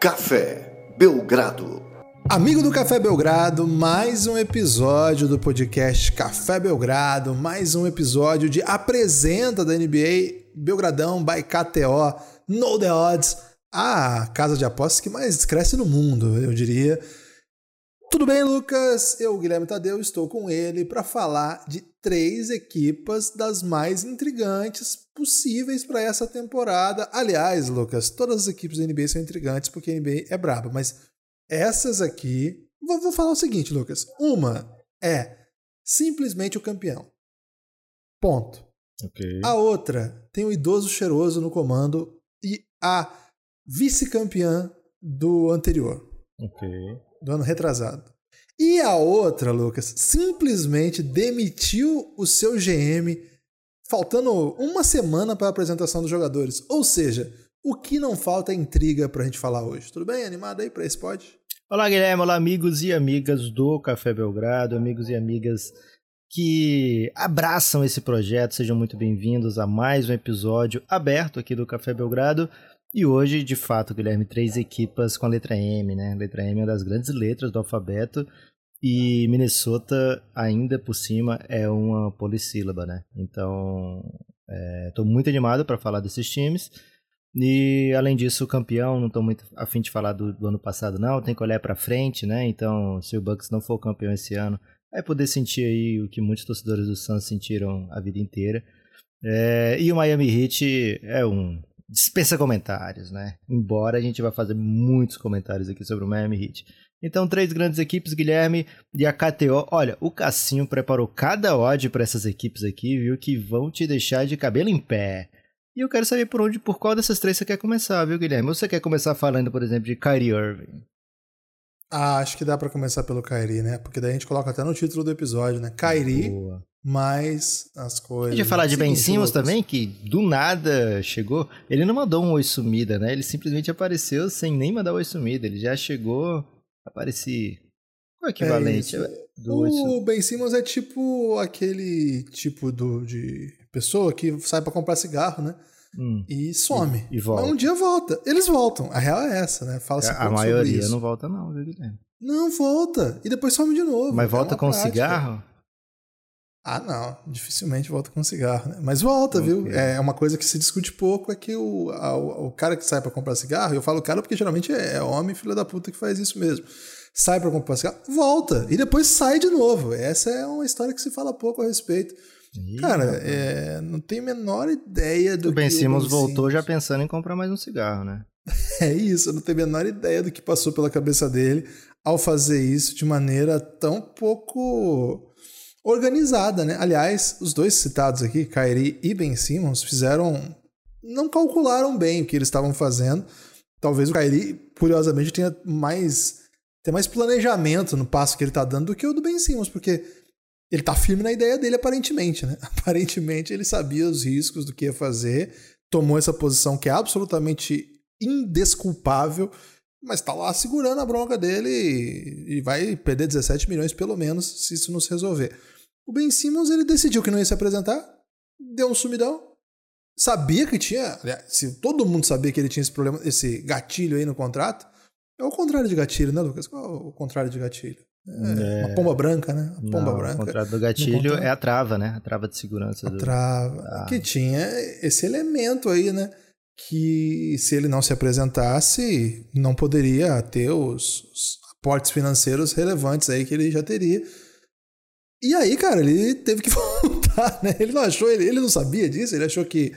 Café Belgrado. Amigo do Café Belgrado, mais um episódio do podcast Café Belgrado, mais um episódio de Apresenta da NBA Belgradão by KTO, No The Odds, a casa de apostas que mais cresce no mundo, eu diria. Tudo bem, Lucas? Eu, Guilherme Tadeu, estou com ele para falar de três equipas das mais intrigantes possíveis para essa temporada. Aliás, Lucas, todas as equipes da NBA são intrigantes porque a NBA é braba, mas essas aqui. Vou, vou falar o seguinte, Lucas. Uma é simplesmente o campeão. Ponto. Ok. A outra tem o idoso cheiroso no comando e a vice-campeã do anterior Ok. do ano retrasado. E a outra, Lucas, simplesmente demitiu o seu GM faltando uma semana para a apresentação dos jogadores. Ou seja, o que não falta é intriga para a gente falar hoje. Tudo bem? Animado aí para esse pod? Olá, Guilherme. Olá, amigos e amigas do Café Belgrado, amigos e amigas que abraçam esse projeto. Sejam muito bem-vindos a mais um episódio aberto aqui do Café Belgrado. E hoje, de fato, Guilherme, três equipas com a letra M, né? A letra M é uma das grandes letras do alfabeto. E Minnesota, ainda por cima, é uma polissílaba, né? Então, estou muito animado para falar desses times. E, além disso, o campeão, não estou muito afim de falar do, do ano passado, não. Tem que olhar para frente, né? Então, se o Bucks não for campeão esse ano, vai poder sentir aí o que muitos torcedores do Suns sentiram a vida inteira. É, e o Miami Heat é um dispensa comentários, né? Embora a gente vai fazer muitos comentários aqui sobre o Miami Heat. Então, três grandes equipes, Guilherme e a KTO. Olha, o Cassinho preparou cada odd para essas equipes aqui, viu? Que vão te deixar de cabelo em pé. E eu quero saber por onde, por qual dessas três você quer começar, viu, Guilherme? Ou você quer começar falando, por exemplo, de Kyrie Irving? Ah, acho que dá para começar pelo Kyrie, né? Porque daí a gente coloca até no título do episódio, né? Kyrie Boa. Mais as coisas. A vai falar de Ben Simmons Lucas. que do nada chegou. Ele não mandou um oi sumida, né? Ele simplesmente apareceu sem nem mandar oi sumida. Ele já chegou, apareci. Qual é o equivalente isso. do? O Ben Simmons é tipo aquele tipo do, de pessoa que sai para comprar cigarro, né? Hum. E some. E- e volta. Mas um dia volta. Eles voltam. A real é essa, né? Fala-se A pouco sobre maioria não volta, não, viu, Guilherme? Não, volta. E depois some de novo. Mas É volta uma com prática. cigarro? Ah, não. Dificilmente volta com cigarro, né? Mas volta, viu? Ok. É uma coisa que se discute pouco é que o, a- o, cara que sai pra comprar cigarro, eu falo cara porque geralmente é, é homem filho da puta que faz isso mesmo. Sai pra comprar cigarro, volta. E depois sai de novo. Essa é uma história que se fala pouco a respeito. Ih, Cara, é, não tenho a menor ideia do o Ben que Simmons Ben voltou já pensando em comprar mais um cigarro, né? É isso, eu não tenho a menor ideia do que passou pela cabeça dele ao fazer isso de maneira tão pouco organizada, né? Aliás, os dois citados aqui, Kyrie e Ben Simmons, fizeram. não calcularam bem o que eles estavam fazendo. Talvez o Kyrie, curiosamente, tenha mais. tenha mais planejamento no passo que ele tá dando do que o do Ben Simmons, porque ele tá firme na ideia dele, aparentemente, né? Aparentemente ele sabia os riscos do que ia fazer, tomou essa posição que é absolutamente indesculpável, mas tá lá segurando a bronca dele e, e vai perder 17 milhões pelo menos se isso não se resolver. O Ben Simmons ele decidiu que não ia se apresentar, deu um sumidão, sabia que tinha, se todo mundo sabia que ele tinha esse problema, esse gatilho aí no contrato, é o contrário de gatilho, né, Lucas? Qual é o contrário de gatilho? É, Uma pomba branca, né? Uma pomba Não, branca. O contrato do gatilho é a trava, né? A trava de segurança. A do... trava. Ah. Que tinha esse elemento aí, né? Que se ele não se apresentasse, não poderia ter os, os aportes financeiros relevantes aí que ele já teria. E aí, cara, ele teve que voltar, né? Ele não achou, ele, ele não sabia disso, ele achou que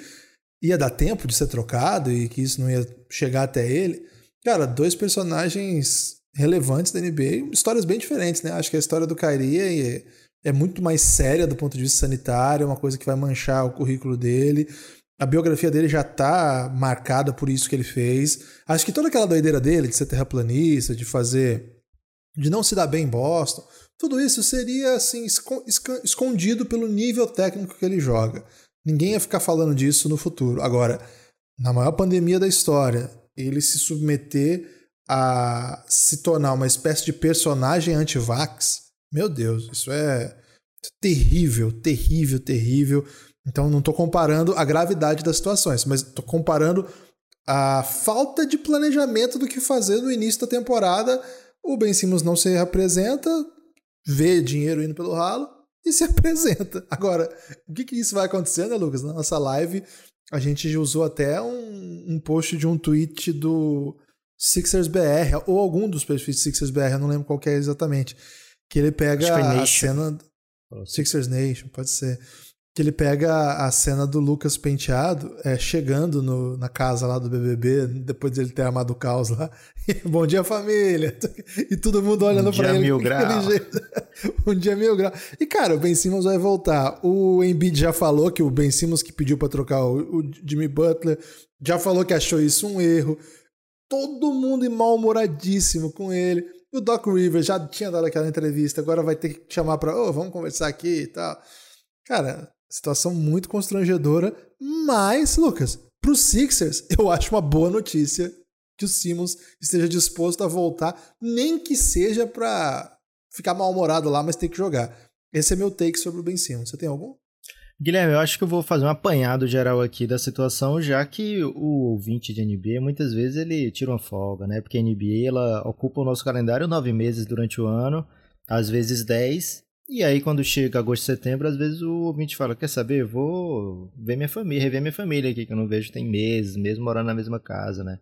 ia dar tempo de ser trocado e que isso não ia chegar até ele. Cara, dois personagens relevantes da NBA, histórias bem diferentes, né? Acho que a história do Kyrie é, é muito mais séria do ponto de vista sanitário, é uma coisa que vai manchar o currículo dele. A biografia dele já tá marcada por isso que ele fez. Acho que toda aquela doideira dele de ser terraplanista, de fazer. de não se dar bem em Boston, tudo isso seria assim escondido pelo nível técnico que ele joga. Ninguém ia ficar falando disso no futuro. Agora, na maior pandemia da história, ele se submeter a se tornar uma espécie de personagem anti-vax, meu Deus, isso é terrível, terrível, terrível. Então não estou comparando a gravidade das situações, mas estou comparando a falta de planejamento do que fazer no início da temporada. O Ben Simmons não se apresenta, vê dinheiro indo pelo ralo e se apresenta. Agora, o que, que isso vai acontecer, né, Lucas? Na nossa live, a gente usou até um, um post de um tweet do Sixers BR, ou algum dos perfis Sixers BR, eu não lembro qual é exatamente, que ele pega a cena... Sixers Nation, pode ser que ele pega a cena do Lucas Penteado é, chegando no, na casa lá do BBB, depois de ele ter armado o caos lá. Bom dia, família! E todo mundo olhando um pra ele. Mil grau. um dia mil grau. E, cara, o Ben Simmons vai voltar. O Embiid já falou que o Ben Simmons que pediu pra trocar o, o Jimmy Butler, já falou que achou isso um erro. Todo mundo mal-humoradíssimo com ele. O Doc Rivers já tinha dado aquela entrevista, agora vai ter que chamar pra, ô, oh, vamos conversar aqui e tal. Cara, Situação muito constrangedora, mas, Lucas, para os Sixers, eu acho uma boa notícia que o Simmons esteja disposto a voltar, nem que seja para ficar mal-humorado lá, mas ter que jogar. Esse é meu take sobre o Ben Simmons. Você tem algum? Guilherme, eu acho que eu vou fazer um apanhado geral aqui da situação, já que o ouvinte de NBA muitas vezes ele tira uma folga, né? Porque a NBA ela ocupa o nosso calendário nove meses durante o ano, às vezes dez, e aí, quando chega agosto, setembro, às vezes o ouvinte fala: Quer saber? Vou ver minha família, rever minha família aqui, que eu não vejo tem meses, mesmo morando na mesma casa, né?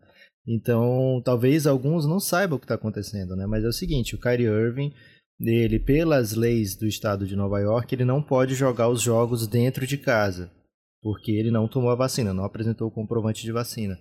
Então, talvez alguns não saibam o que está acontecendo, né? Mas é o seguinte: o Kyrie Irving, ele, pelas leis do estado de Nova York, ele não pode jogar os jogos dentro de casa, porque ele não tomou a vacina, não apresentou o comprovante de vacina.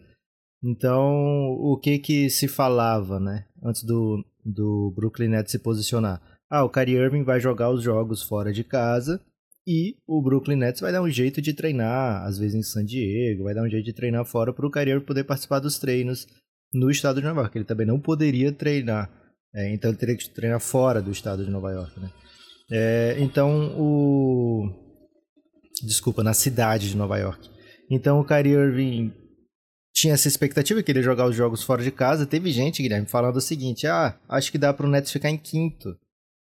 Então, o que que se falava, né? Antes do, do Brooklyn Nets se posicionar? Ah, o Kyrie Irving vai jogar os jogos fora de casa e o Brooklyn Nets vai dar um jeito de treinar, às vezes em San Diego, vai dar um jeito de treinar fora para o Kyrie Irving poder participar dos treinos no estado de Nova York. Ele também não poderia treinar, é, então ele teria que treinar fora do estado de Nova York, né? É, então o desculpa, na cidade de Nova York. Então o Kyrie Irving tinha essa expectativa que ele ia jogar os jogos fora de casa. Teve gente, Guilherme, falando o seguinte: ah, acho que dá para o Nets ficar em quinto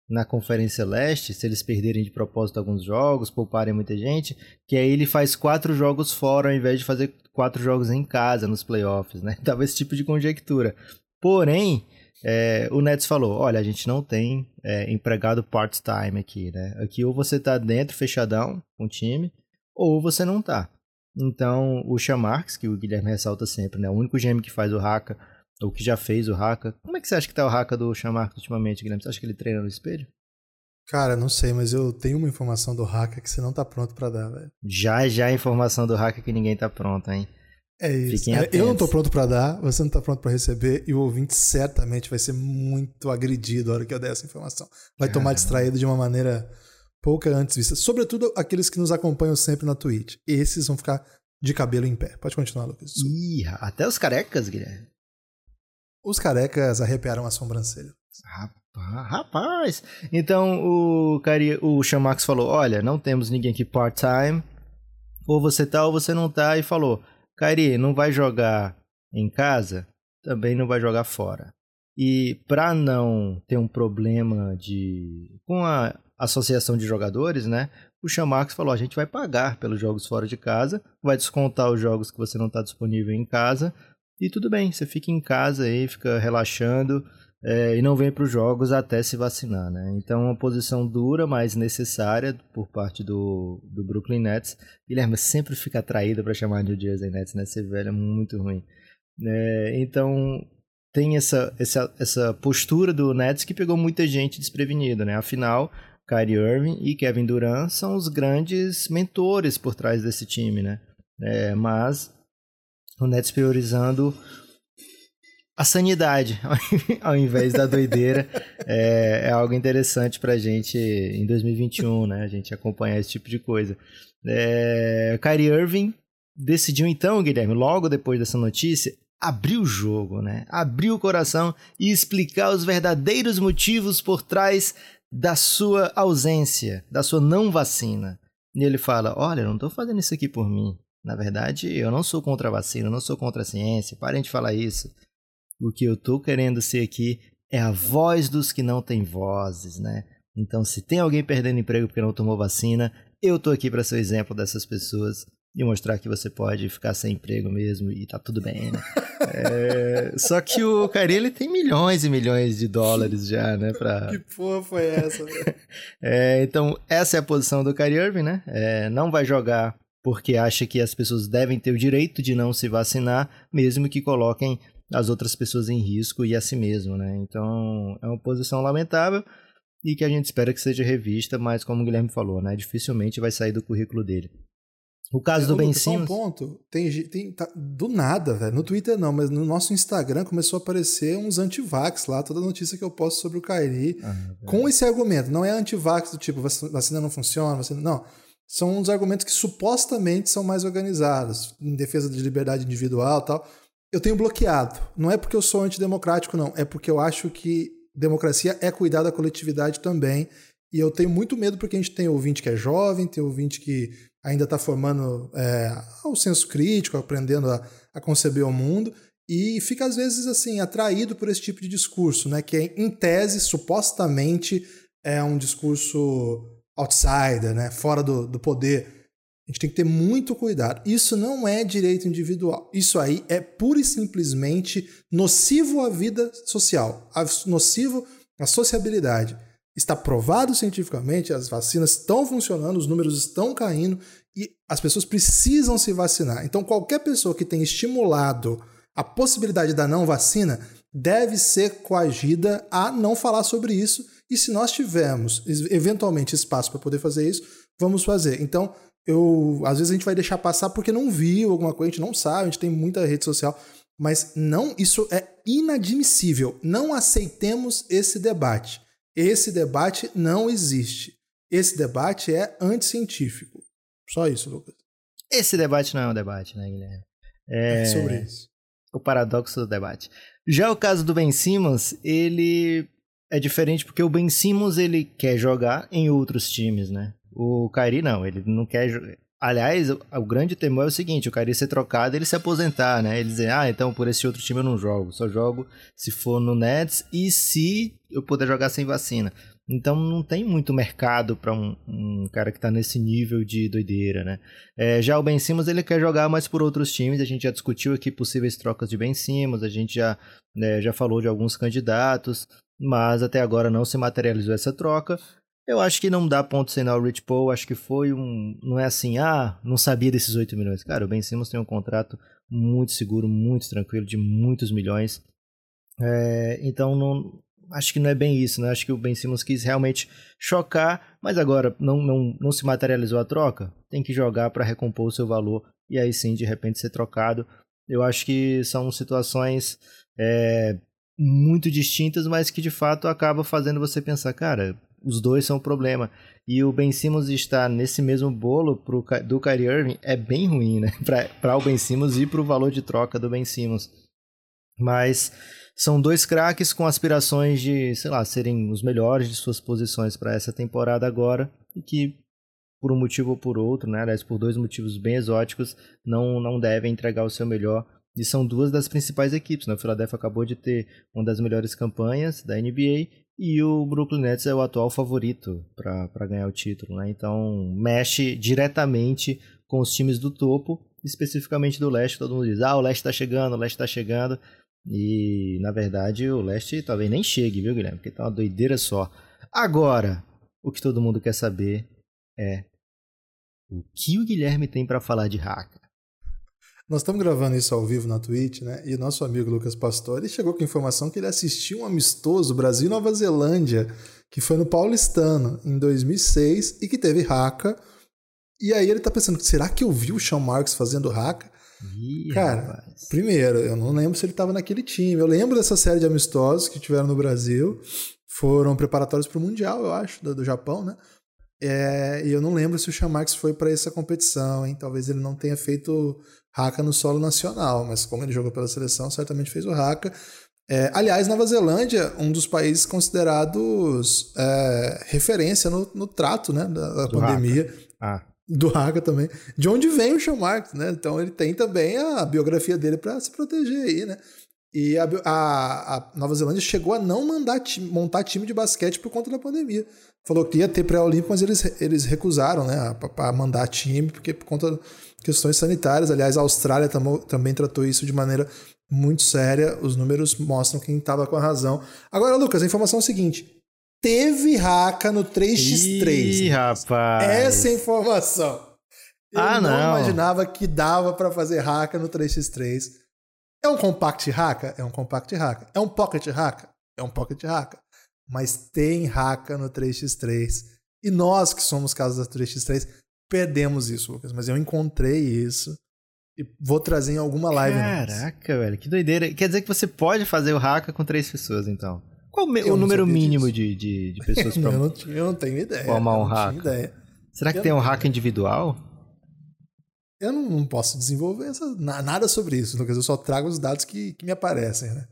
na Conferência Leste, se eles perderem de propósito alguns jogos, pouparem muita gente, que aí ele faz quatro jogos fora ao invés de fazer quatro jogos em casa nos playoffs, né? Tava esse tipo de conjectura. Porém, é, o Nets falou: olha, a gente não tem é, empregado part-time aqui, né? Aqui ou você tá dentro, fechadão, com o time, ou você não tá. Então, o Chamarks, que o Guilherme ressalta sempre, né? O único GM que faz o Haka ou que já fez o Haka. Como é que você acha que tá o Haka do Chamarco ultimamente, Guilherme? Você acha que ele treina no espelho? Cara, não sei, mas eu tenho uma informação do Haka que você não tá pronto para dar, velho. Já, já a informação do Haka que ninguém tá pronto, hein? É isso. Eu não tô pronto para dar, você não tá pronto para receber, e o ouvinte certamente vai ser muito agredido na hora que eu der essa informação. Vai tomar distraído de uma maneira pouca antes vista. Sobretudo aqueles que nos acompanham sempre na Twitch. Esses vão ficar de cabelo em pé. Pode continuar, Lucas. Ih, até os carecas, Guilherme. Os carecas arrepiaram a sobrancelha. Rapaz. Então o, Cari, o Chamax falou: Olha, não temos ninguém aqui part-time. Ou você tá ou você não tá. E falou: Cari, não vai jogar em casa? Também não vai jogar fora. E para não ter um problema de com a associação de jogadores, né? O Chamax falou: a gente vai pagar pelos jogos fora de casa, vai descontar os jogos que você não está disponível em casa, e tudo bem, você fica em casa aí, fica relaxando é, e não vem para os jogos até se vacinar, né? Então, uma posição dura, mas necessária por parte do, do Brooklyn Nets. Guilherme sempre fica atraído para chamar de Jersey Nets, né? Ser velho é muito ruim. É, então, tem essa, essa, essa postura do Nets que pegou muita gente desprevenida, né? Afinal, Kyrie Irving e Kevin Durant são os grandes mentores por trás desse time, né? É, mas o Nets priorizando a sanidade ao invés da doideira é, é, algo interessante para a gente em 2021, né? A gente acompanhar esse tipo de coisa. É, Kyrie Irving decidiu então, Guilherme, logo depois dessa notícia, abrir o jogo, né? Abrir o coração e explicar os verdadeiros motivos por trás da sua ausência, da sua não vacina. E ele fala: Olha, eu não estou fazendo isso aqui por mim. Na verdade, eu não sou contra a vacina, eu não sou contra a ciência, parem de falar isso. O que eu estou querendo ser aqui é a voz dos que não têm vozes, né? Então, se tem alguém perdendo emprego porque não tomou vacina, eu estou aqui para ser o exemplo dessas pessoas e mostrar que você pode ficar sem emprego mesmo e tá tudo bem, né? é, só que o Kyrie, ele tem milhões e milhões de dólares já, né? Pra... Que porra foi essa, é, então, essa é a posição do Kyrie Irving, né? É, não vai jogar porque acha que as pessoas devem ter o direito de não se vacinar, mesmo que coloquem as outras pessoas em risco e a si mesmo, né? Então, é uma posição lamentável e que a gente espera que seja revista, mas como o Guilherme falou, né? Dificilmente vai sair do currículo dele. O caso é, do Ben Simmons. Um ponto. Tem, tem tá, do nada, velho. No Twitter não, mas no nosso Instagram começou a aparecer uns antivax lá, toda notícia que eu posto sobre o Kairi, ah, com esse argumento. Não é antivax do tipo vacina não funciona, vacina não. São uns argumentos que supostamente são mais organizados, em defesa de liberdade individual, tal. Eu tenho bloqueado. Não é porque eu sou antidemocrático, não. É porque eu acho que democracia é cuidar da coletividade também. E eu tenho muito medo porque a gente tem ouvinte que é jovem, tem ouvinte que ainda está formando é, o senso crítico, aprendendo a, a, conceber o mundo, e fica às vezes assim atraído por esse tipo de discurso, né? Que em tese supostamente é um discurso outsider, né? Fora do, do poder. A gente tem que ter muito cuidado. Isso não é direito individual. Isso aí é pura e simplesmente nocivo à vida social, nocivo à sociabilidade. Está provado cientificamente, as vacinas estão funcionando, os números estão caindo e as pessoas precisam se vacinar. Então, qualquer pessoa que tenha estimulado a possibilidade da não vacina deve ser coagida a não falar sobre isso. E se nós tivermos eventualmente espaço para poder fazer isso, vamos fazer. Então, eu às vezes a gente vai deixar passar porque não viu alguma coisa, a gente não sabe, a gente tem muita rede social, mas não, isso é inadmissível. Não aceitemos esse debate. Esse debate não existe. Esse debate é anticientífico. Só isso, Lucas. Esse debate não é um debate, né, Guilherme? É, é sobre isso. O paradoxo do debate. Já o caso do Ben Simmons, ele é diferente porque o Ben Simmons ele quer jogar em outros times, né? O Kyrie não, ele não quer Aliás, o, grande temor é o seguinte: o ia ser trocado ele se aposentar, né? Ele dizer, ah, então por esse outro time eu não jogo, só jogo se for no Nets e se eu puder jogar sem vacina. Então não tem muito mercado para um, um, cara que está nesse nível de doideira, né? É, já o Ben Simmons ele quer jogar mais por outros times. A gente já discutiu aqui possíveis trocas de Ben Simmons, a gente já, né, já falou de alguns candidatos, mas até agora não se materializou essa troca. Eu acho que não dá ponto sem o Rich Paul. Acho que foi um. Não é assim, ah, não sabia desses 8 milhões. Cara, o Ben Simmons tem um contrato muito seguro, muito tranquilo, de muitos milhões. É, então, não, acho que não é bem isso, né? Acho que o Ben Simmons quis realmente chocar, mas agora não, não, não se materializou a troca. Tem que jogar para recompor o seu valor e aí sim, de repente, ser trocado. Eu acho que são situações é, muito distintas, mas que de fato acaba fazendo você pensar, cara, os dois são o problema. E o Ben Simmons estar nesse mesmo bolo pro, do Kyrie Irving é bem ruim, né? Para o Ben Simmons e para o valor de troca do Ben Simmons. Mas são dois craques com aspirações de, sei lá, serem os melhores de suas posições para essa temporada agora e que por um motivo ou por outro, né, aliás, por dois motivos bem exóticos, não, não devem entregar o seu melhor. E são duas das principais equipes. Né? O Philadelphia acabou de ter uma das melhores campanhas da NBA e o Brooklyn Nets é o atual favorito para ganhar o título, né? Então mexe diretamente com os times do topo, especificamente do leste. Todo mundo diz: ah, o leste está chegando, o leste está chegando. E na verdade o leste talvez nem chegue, viu, Guilherme? Porque tá uma doideira só. Agora, o que todo mundo quer saber é o que o Guilherme tem para falar de Haka. Nós estamos gravando isso ao vivo na Twitch, né? E o nosso amigo Lucas Pastore chegou com a informação que ele assistiu um amistoso Brasil Nova Zelândia, que foi no Paulistano em 2006 e que teve haka. E aí ele tá pensando, será que eu vi o Sean Marks fazendo haka? Ih, Cara, rapaz. primeiro, eu não lembro se ele estava naquele time. Eu lembro dessa série de amistosos que tiveram no Brasil. Foram preparatórios para o Mundial, eu acho, do, do Japão, né? É, e eu não lembro se o Sean Marks foi para essa competição, hein? Talvez ele não tenha feito Haka no solo nacional, mas como ele jogou pela seleção, certamente fez o Haka. É, aliás, Nova Zelândia, um dos países considerados é, referência no, no, trato né, da, da pandemia. Ah. Do Haka também. De onde vem o Sean Marks, né? Então ele tem também a biografia dele para se proteger aí, né? E a, a, a Nova Zelândia chegou a não mandar montar time de basquete por conta da pandemia. Falou que ia ter pré-olímpico, mas eles, eles recusaram né, para mandar time, porque por conta de questões sanitárias. Aliás, a Austrália tam, também tratou isso de maneira muito séria. Os números mostram quem estava com a razão. Agora, Lucas, a informação é o seguinte: teve raca no 3x3. Ih, rapaz. Essa é a informação. Eu ah, não. não imaginava que dava para fazer raca no 3x3. É um compact hacker? É um compact hacker. É um pocket hacker? É um pocket hacker. Mas tem hacker no 3x3. E nós que somos casos da 3x3 perdemos isso, Lucas. Mas eu encontrei isso e vou trazer em alguma live. Caraca, velho, que doideira. Quer dizer que você pode fazer o hacker com três pessoas, então? Qual o número mínimo de, de, de, pessoas para eu, não, eu não tenho ideia. Formar um. Ideia. Será que eu tem um hacker individual? Eu não, não posso desenvolver essa, nada sobre isso, Lucas. Eu só trago os dados que, que me aparecem, né?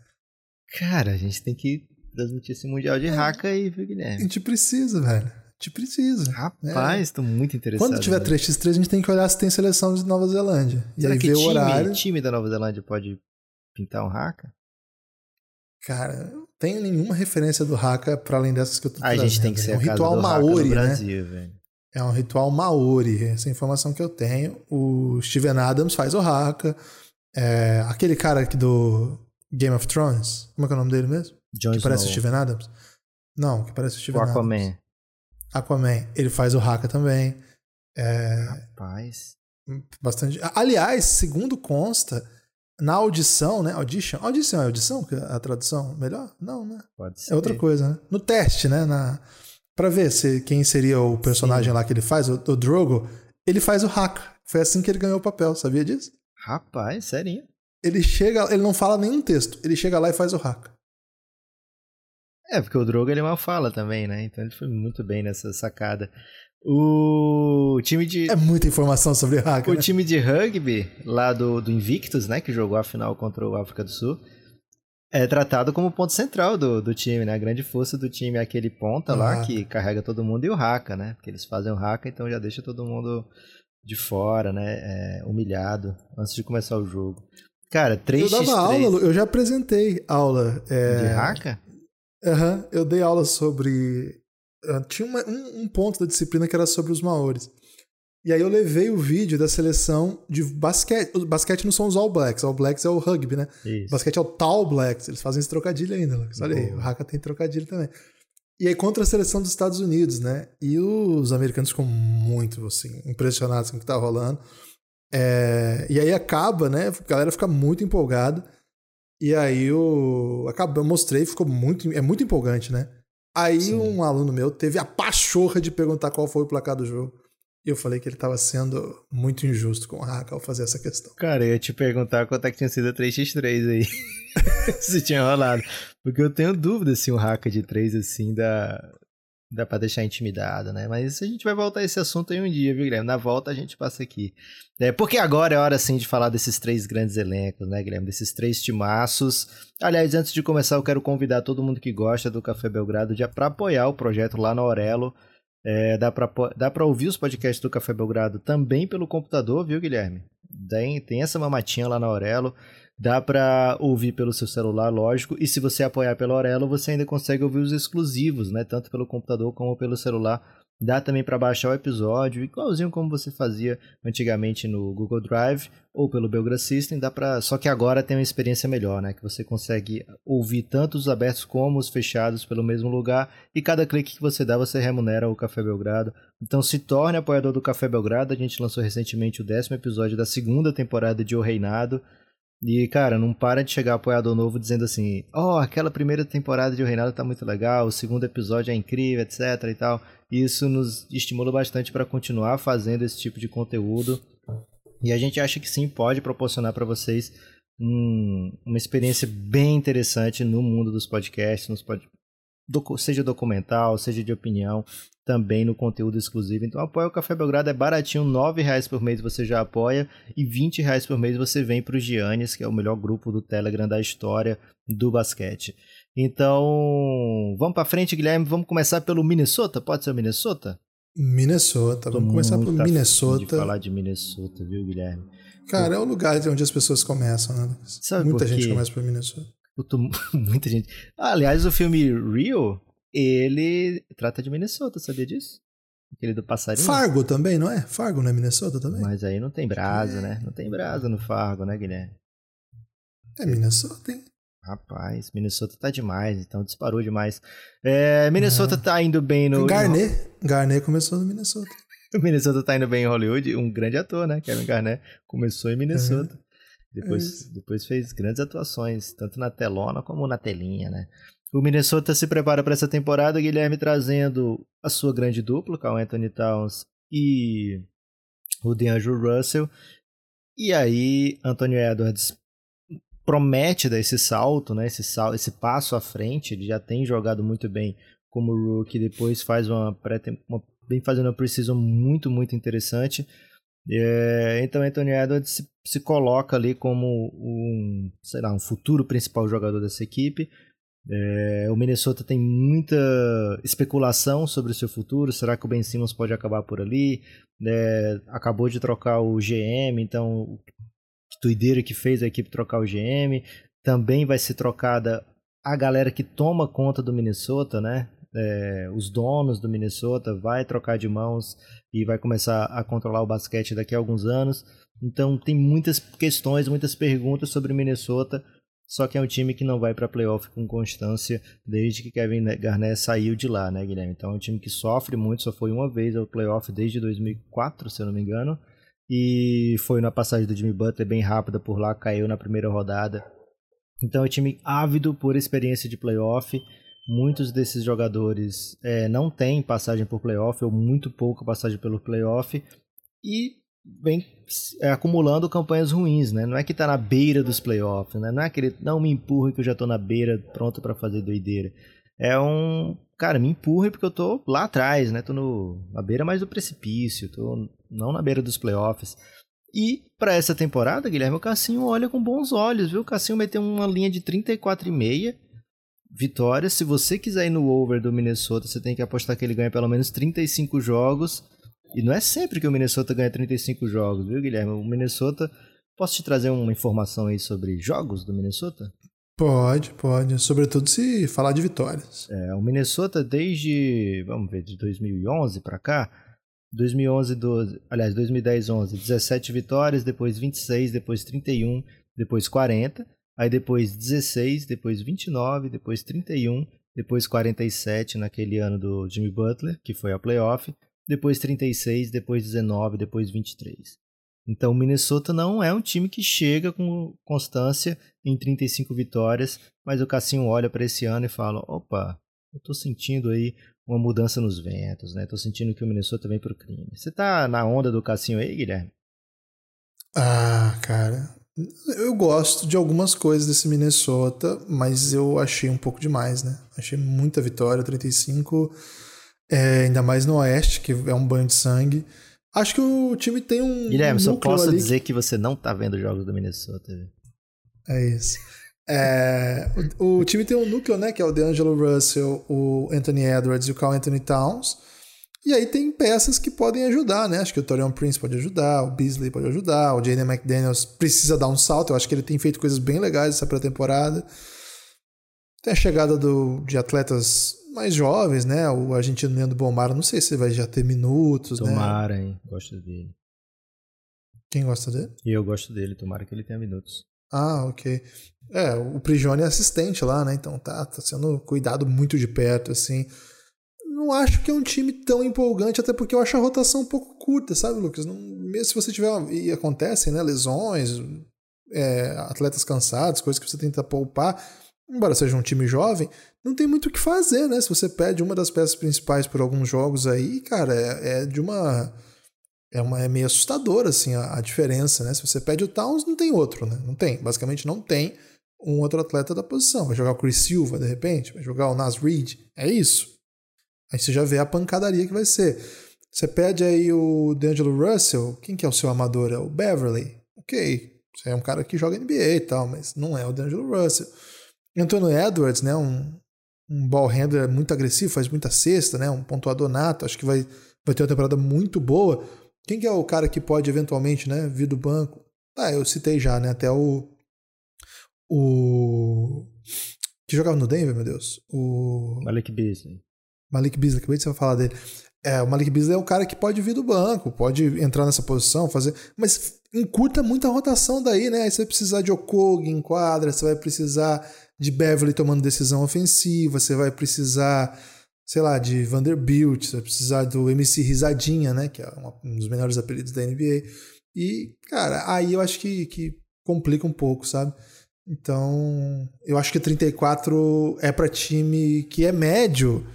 Cara, a gente tem que transmitir esse Mundial de é, Haka aí, viu, Guilherme? A gente precisa, velho. A gente precisa. Rapaz, é. tô muito interessado. Quando tiver 3x3, a gente tem que olhar se tem seleção de Nova Zelândia. Será e aí que ver time, o horário. time da Nova Zelândia pode pintar um Haka? Cara, não tenho nenhuma referência do Haka para além dessas que eu tô A gente tem que ser é um ritual maori, né? Brasil, velho. É um ritual Maori, essa é informação que eu tenho. O Steven Adams faz o Haka. É, aquele cara aqui do Game of Thrones, como é que é o nome dele mesmo? John que Snow. parece o Steven Adams? Não, que parece o Steven o Aquaman. Adams. Aquaman. Ele faz o Haka também. É, Rapaz. Bastante. Aliás, segundo consta, na audição, né? Audition. Audição é audição? A tradução melhor? Não, né? Pode ser. É outra coisa, né? No teste, né? Na, Pra ver se, quem seria o personagem Sim. lá que ele faz, o, o Drogo, ele faz o hack. Foi assim que ele ganhou o papel, sabia disso? Rapaz, sério? Ele chega, ele não fala nenhum texto, ele chega lá e faz o hack. É, porque o Drogo ele mal fala também, né? Então ele foi muito bem nessa sacada. O time de. É muita informação sobre hack. O né? time de rugby lá do, do Invictus, né? Que jogou a final contra o África do Sul é tratado como ponto central do, do time, né? A grande força do time é aquele ponta lá que carrega todo mundo e o Haka, né? Porque eles fazem o Haka, então já deixa todo mundo de fora, né? É, humilhado antes de começar o jogo. Cara, 3x3... Eu dava aula, eu já apresentei aula. É... De Haka? Aham, uhum, eu dei aula sobre... Tinha uma, um, um ponto da disciplina que era sobre os maores. E aí eu levei o vídeo da seleção de basquete. O basquete não são os All Blacks, All Blacks é o rugby, né? Isso. O basquete é o Tall Blacks. Eles fazem esse trocadilho ainda, Lucas. Olha aí, o Haka tem trocadilho também. E aí contra a seleção dos Estados Unidos, né? E os americanos ficam muito, assim, impressionados com o que tá rolando. É... E aí acaba, né? A galera fica muito empolgada. E aí eu, acaba, eu mostrei, ficou muito, é muito empolgante, né? Aí Sim. um aluno meu teve a pachorra de perguntar qual foi o placar do jogo. Eu falei que ele estava sendo muito injusto com o Haka ao fazer essa questão. Cara, eu ia te perguntar quanto é que tinha sido a 3x3 aí. se tinha rolado. Porque eu tenho dúvida se um Haka de 3 assim dá, dá pra deixar intimidado, né? Mas a gente vai voltar a esse assunto aí um dia, viu, Guilherme? Na volta a gente passa aqui. É, porque agora é hora, sim, de falar desses três grandes elencos, né, Guilherme? Desses três timaços. Aliás, antes de começar, eu quero convidar todo mundo que gosta do Café Belgrado para apoiar o projeto lá na Aurelo. É, dá para ouvir os podcasts do Café Belgrado também pelo computador, viu, Guilherme? Tem, tem essa mamatinha lá na Aurelo. Dá para ouvir pelo seu celular, lógico. E se você apoiar pela Aurelo, você ainda consegue ouvir os exclusivos, né? Tanto pelo computador como pelo celular Dá também para baixar o episódio, igualzinho como você fazia antigamente no Google Drive ou pelo Belgra System, dá para, só que agora tem uma experiência melhor, né, que você consegue ouvir tanto os abertos como os fechados pelo mesmo lugar e cada clique que você dá você remunera o Café Belgrado. Então se torne apoiador do Café Belgrado. A gente lançou recentemente o décimo episódio da segunda temporada de O Reinado. E, cara, não para de chegar apoiador novo dizendo assim: Ó, oh, aquela primeira temporada de O Reinado tá muito legal, o segundo episódio é incrível, etc e tal. E isso nos estimula bastante para continuar fazendo esse tipo de conteúdo. E a gente acha que sim, pode proporcionar para vocês um, uma experiência bem interessante no mundo dos podcasts, pod... seja documental, seja de opinião também no conteúdo exclusivo. Então apoia o Café Belgrado, é baratinho, R$ reais por mês você já apoia e R$ reais por mês você vem para o Giannis, que é o melhor grupo do Telegram da história do basquete. Então, vamos para frente, Guilherme, vamos começar pelo Minnesota, pode ser o Minnesota? Minnesota. Tô Vamos começar afim Minnesota. De falar de Minnesota, viu, Guilherme? Cara, é o lugar onde as pessoas começam, né? Lucas? Sabe Muita gente começa por Minnesota. Tô- muita gente. Ah, aliás, o filme Rio, ele trata de Minnesota, sabia disso? Aquele do passarinho. Fargo também, não é? Fargo não é Minnesota também? Mas aí não tem brasa, né? Não tem brasa no Fargo, né, Guilherme? É Minnesota, hein? Rapaz, Minnesota tá demais, então disparou demais. É, Minnesota tá indo bem no. Garnet. Garnet começou no Minnesota. O Minnesota tá indo bem em Hollywood, um grande ator, né? Kevin Garnett começou em Minnesota. Depois, isso. depois fez grandes atuações, tanto na telona como na telinha, né? O Minnesota se prepara para essa temporada, Guilherme trazendo a sua grande dupla, o Anthony Towns e o DeAngelo Russell. E aí, Anthony Edwards promete dar esse salto, né? Esse, sal, esse passo à frente. Ele já tem jogado muito bem como rookie, depois faz uma pré uma, vem fazendo uma precisão muito, muito interessante. É, então Anthony Edwards se, se, coloca ali como um, sei lá, um futuro principal jogador dessa equipe. É, o Minnesota tem muita especulação sobre o seu futuro. Será que o Ben Simmons pode acabar por ali? É, acabou de trocar o GM, então que doideira que fez a equipe trocar o GM. Também vai ser trocada a galera que toma conta do Minnesota, né? É, os donos do Minnesota vai trocar de mãos e vai começar a controlar o basquete daqui a alguns anos. Então tem muitas questões, muitas perguntas sobre o Minnesota. Só que é um time que não vai para playoff com constância desde que Kevin Garnett saiu de lá, né, Guilherme? Então é um time que sofre muito, só foi uma vez ao playoff desde 2004, se eu não me engano. E foi na passagem do Jimmy Butler bem rápida por lá, caiu na primeira rodada. Então é um time ávido por experiência de playoff. Muitos desses jogadores é, não têm passagem por playoff ou muito pouca passagem pelo playoff e vem é, acumulando campanhas ruins, né? Não é que tá na beira dos playoffs, né? Não é aquele não me empurre que eu já tô na beira, pronto para fazer doideira. É um, cara, me empurre porque eu tô lá atrás, né? Tô no, na beira mais do precipício, tô não na beira dos playoffs. E para essa temporada, Guilherme, o Cassinho olha com bons olhos, viu? O Cassinho meteu uma linha de 34,5 vitórias. Se você quiser ir no over do Minnesota, você tem que apostar que ele ganha pelo menos 35 jogos. E não é sempre que o Minnesota ganha 35 jogos, viu, Guilherme? O Minnesota. Posso te trazer uma informação aí sobre jogos do Minnesota? Pode, pode. Sobretudo se falar de vitórias. É, o Minnesota desde, vamos ver, de 2011 para cá, 2011, 12, aliás, 2010, 11, 17 vitórias, depois 26, depois 31, depois 40, aí depois 16, depois 29, depois 31, depois 47 naquele ano do Jimmy Butler, que foi a playoff, depois 36, depois 19, depois 23. Então o Minnesota não é um time que chega com constância em 35 vitórias, mas o Cassinho olha para esse ano e fala: opa, eu tô sentindo aí uma mudança nos ventos, né? Tô sentindo que o Minnesota vem pro crime. Você tá na onda do Cassinho aí, Guilherme? Ah, cara. Eu gosto de algumas coisas desse Minnesota, mas eu achei um pouco demais, né? Achei muita vitória, 35, é, ainda mais no Oeste, que é um banho de sangue. Acho que o time tem um. Guilherme, só posso ali dizer que você não tá vendo jogos do Minnesota. viu? É isso. É, o, o time tem um núcleo, né? Que é o DeAngelo Russell, o Anthony Edwards e o Carl Anthony Towns. E aí tem peças que podem ajudar, né? Acho que o Torian Prince pode ajudar, o Beasley pode ajudar, o Jaden McDaniels precisa dar um salto. Eu acho que ele tem feito coisas bem legais essa pré-temporada. Tem a chegada do, de atletas mais jovens, né? O argentino Leandro Bomaro, não sei se vai já ter minutos, né? Tomara, hein? Gosto dele. Quem gosta dele? Eu gosto dele, tomara que ele tenha minutos. Ah, ok. É, o Prigione é assistente lá, né? Então tá, tá sendo cuidado muito de perto, assim. Não acho que é um time tão empolgante, até porque eu acho a rotação um pouco curta, sabe, Lucas? Não, mesmo se você tiver. E acontecem, né? Lesões, é, atletas cansados, coisas que você tenta poupar. Embora seja um time jovem, não tem muito o que fazer, né? Se você pede uma das peças principais por alguns jogos aí, cara, é, é de uma é, uma, é meio assustador assim a, a, diferença, né? Se você pede o Towns, não tem outro, né? Não tem, basicamente não tem um outro atleta da posição. Vai jogar o Chris Silva de repente, vai jogar o Nas Reed, é isso. Aí você já vê a pancadaria que vai ser. Você pede aí o D'Angelo Russell, quem que é o seu amador? É o Beverly. Ok, você é um cara que joga NBA e tal, mas não é o D'Angelo Russell. Anthony Edwards, né? Um, um ball handler muito agressivo, faz muita cesta, né? Um pontuador nato, acho que vai vai ter uma temporada muito boa. Quem que é o cara que pode eventualmente, né, vir do banco? Ah, eu citei já, né, até o o que jogava no Denver, meu Deus. O Malik Beasley. Malik Beasley, acabei de falar dele. É, o Malik Beasley é o cara que pode vir do banco, pode entrar nessa posição, fazer, mas encurta muita rotação daí, né? Aí você vai precisar de Okog em quadra, você vai precisar de Beverly tomando decisão ofensiva, você vai precisar, sei lá, de Vanderbilt, você vai precisar do MC Risadinha, né? Que é um dos melhores apelidos da NBA. E, cara, aí eu acho que, que complica um pouco, sabe? Então, eu acho que 34 é para time que é médio,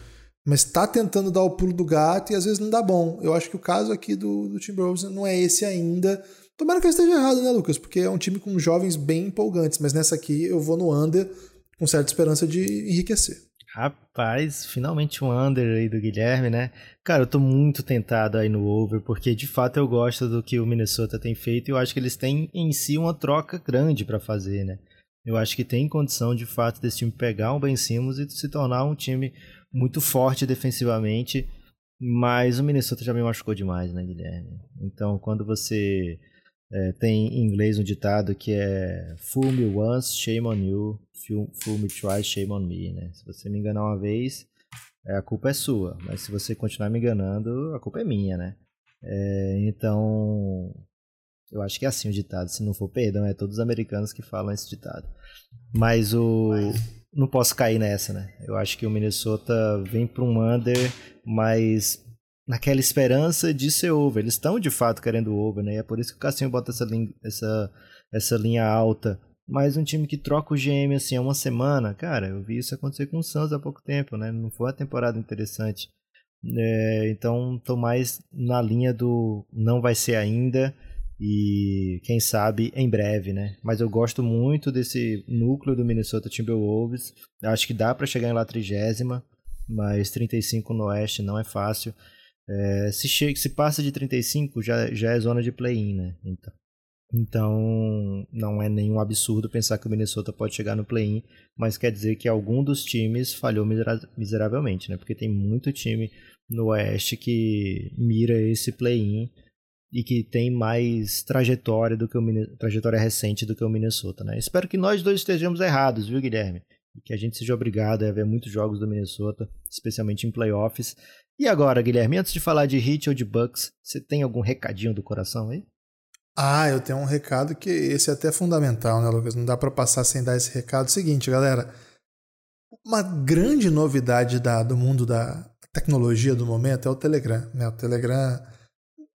mas está tentando dar o pulo do gato e às vezes não dá bom. Eu acho que o caso aqui do, do Timberwolves não é esse ainda. Tomara que eu esteja errado, né, Lucas? Porque é um time com jovens bem empolgantes, mas nessa aqui eu vou no under com certa esperança de enriquecer. Rapaz, finalmente um under aí do Guilherme, né? Cara, eu tô muito tentado aí no over, porque de fato eu gosto do que o Minnesota tem feito e eu acho que eles têm em si uma troca grande para fazer, né? Eu acho que tem condição de fato desse time pegar um Ben Simmons e se tornar um time muito forte defensivamente, mas o Minnesota já me machucou demais, né, Guilherme? Então, quando você é, tem em inglês um ditado que é Fool me once, shame on you, fool me twice, shame on me, né? Se você me enganar uma vez, é, a culpa é sua, mas se você continuar me enganando, a culpa é minha, né? É, então, eu acho que é assim o ditado, se não for perdão, é todos os americanos que falam esse ditado. Mas o não posso cair nessa, né? Eu acho que o Minnesota vem para um under, mas naquela esperança de ser over. Eles estão de fato querendo over, né? E é por isso que o Cassinho bota essa linha, essa, essa linha alta. Mas um time que troca o GM assim há uma semana, cara, eu vi isso acontecer com o Suns há pouco tempo, né? Não foi uma temporada interessante. É, então tô mais na linha do não vai ser ainda e quem sabe em breve, né? Mas eu gosto muito desse núcleo do Minnesota Timberwolves. Acho que dá para chegar em lá trigésima, mas 35 no Oeste não é fácil. É, se, chega, se passa de 35 já, já é zona de play-in, né? Então, então não é nenhum absurdo pensar que o Minnesota pode chegar no play-in, mas quer dizer que algum dos times falhou miseravelmente, né? Porque tem muito time no Oeste que mira esse play-in e que tem mais trajetória do que o trajetória recente do que o Minnesota, né? Espero que nós dois estejamos errados, viu, Guilherme? Que a gente seja obrigado a ver muitos jogos do Minnesota, especialmente em playoffs. E agora, Guilherme, antes de falar de Heat ou de Bucks, você tem algum recadinho do coração aí? Ah, eu tenho um recado que esse é até fundamental, né, Lucas? Não dá para passar sem dar esse recado. Seguinte, galera, uma grande novidade da, do mundo da tecnologia do momento é o Telegram. Né? O Telegram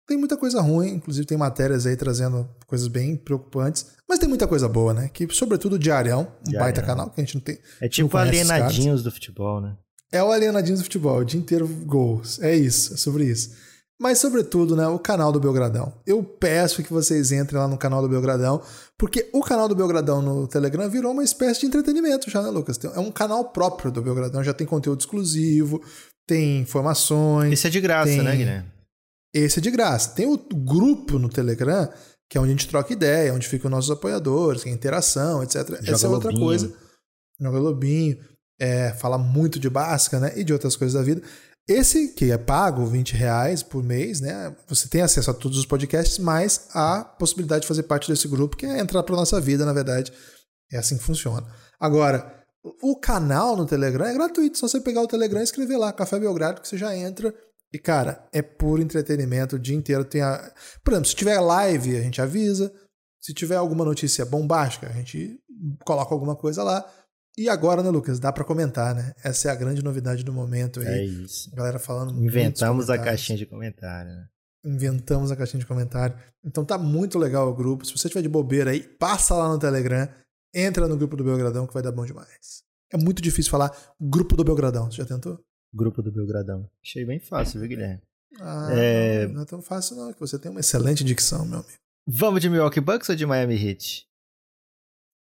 tem muita coisa ruim, inclusive tem matérias aí trazendo coisas bem preocupantes, mas tem muita coisa boa, né? Que, sobretudo, o Diarião, um baita canal que a gente não tem. É tipo alienadinhos do futebol, né? É o alienadinhos do futebol, o dia inteiro gols. É isso, é sobre isso. Mas, sobretudo, né, o canal do Belgradão. Eu peço que vocês entrem lá no canal do Belgradão, porque o canal do Belgradão no Telegram virou uma espécie de entretenimento já, né, Lucas? É um canal próprio do Belgradão, já tem conteúdo exclusivo, tem informações. Isso é de graça, tem... né, Guilherme? Esse é de graça. Tem o grupo no Telegram, que é onde a gente troca ideia, onde ficam nossos apoiadores, tem interação, etc. Joga Essa é outra lobinho. coisa. Joga lobinho, é, fala muito de básica, né? E de outras coisas da vida. Esse que é pago, 20 reais por mês, né? Você tem acesso a todos os podcasts, mas a possibilidade de fazer parte desse grupo, que é entrar para nossa vida, na verdade. É assim que funciona. Agora, o canal no Telegram é gratuito. Só você pegar o Telegram e escrever lá, Café Belgrado, que você já entra e, cara, é puro entretenimento o dia inteiro. Tem a... Por exemplo, se tiver live, a gente avisa. Se tiver alguma notícia bombástica, a gente coloca alguma coisa lá. E agora, né, Lucas? Dá para comentar, né? Essa é a grande novidade do momento aí. É isso. A galera falando. Inventamos a caixinha de comentário, né? Inventamos a caixinha de comentário. Então tá muito legal o grupo. Se você tiver de bobeira aí, passa lá no Telegram, entra no grupo do Belgradão que vai dar bom demais. É muito difícil falar grupo do Belgradão. Você já tentou? grupo do Belgradão. Achei bem fácil, viu, Guilherme? Ah, é... não, é tão fácil não, que você tem uma excelente dicção, meu amigo. Vamos de Milwaukee Bucks ou de Miami Heat?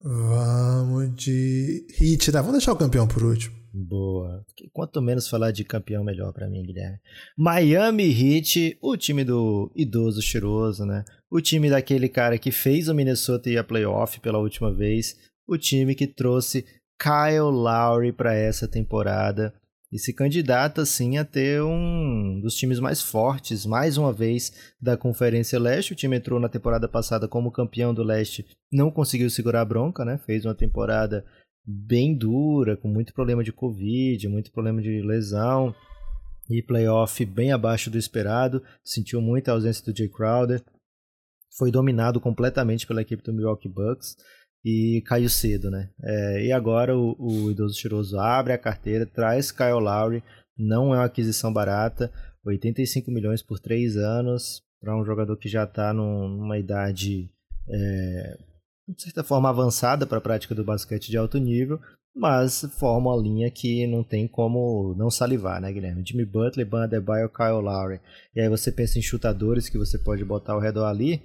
Vamos de Heat, né? Vamos deixar o campeão por último. Boa. Quanto menos falar de campeão, melhor para mim, Guilherme. Miami Heat, o time do idoso cheiroso, né? O time daquele cara que fez o Minnesota ir a playoff pela última vez. O time que trouxe Kyle Lowry para essa temporada e se candidata sim a ter um dos times mais fortes, mais uma vez, da Conferência Leste. O time entrou na temporada passada como campeão do Leste, não conseguiu segurar a bronca, né? Fez uma temporada bem dura, com muito problema de Covid, muito problema de lesão e playoff bem abaixo do esperado. Sentiu muita ausência do Jay Crowder. Foi dominado completamente pela equipe do Milwaukee Bucks e caiu cedo, né? É, e agora o, o idoso cheiroso abre a carteira, traz Kyle Lowry, não é uma aquisição barata, 85 milhões por três anos para um jogador que já está numa idade é, de certa forma avançada para a prática do basquete de alto nível, mas forma uma linha que não tem como não salivar, né, Guilherme? Jimmy Butler, Ban Adebayo, Kyle Lowry. E aí você pensa em chutadores que você pode botar ao redor ali,